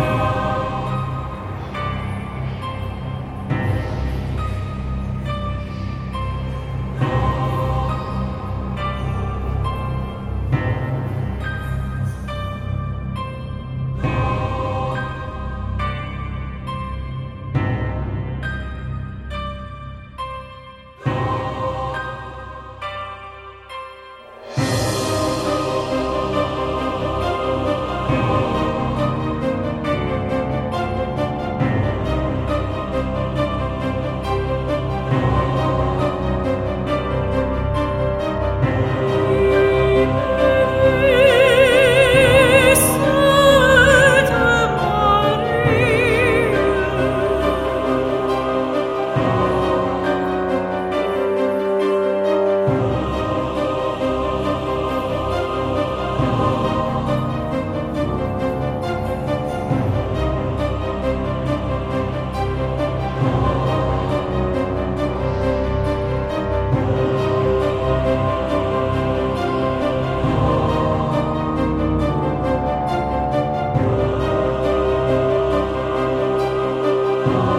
Oh. Lord.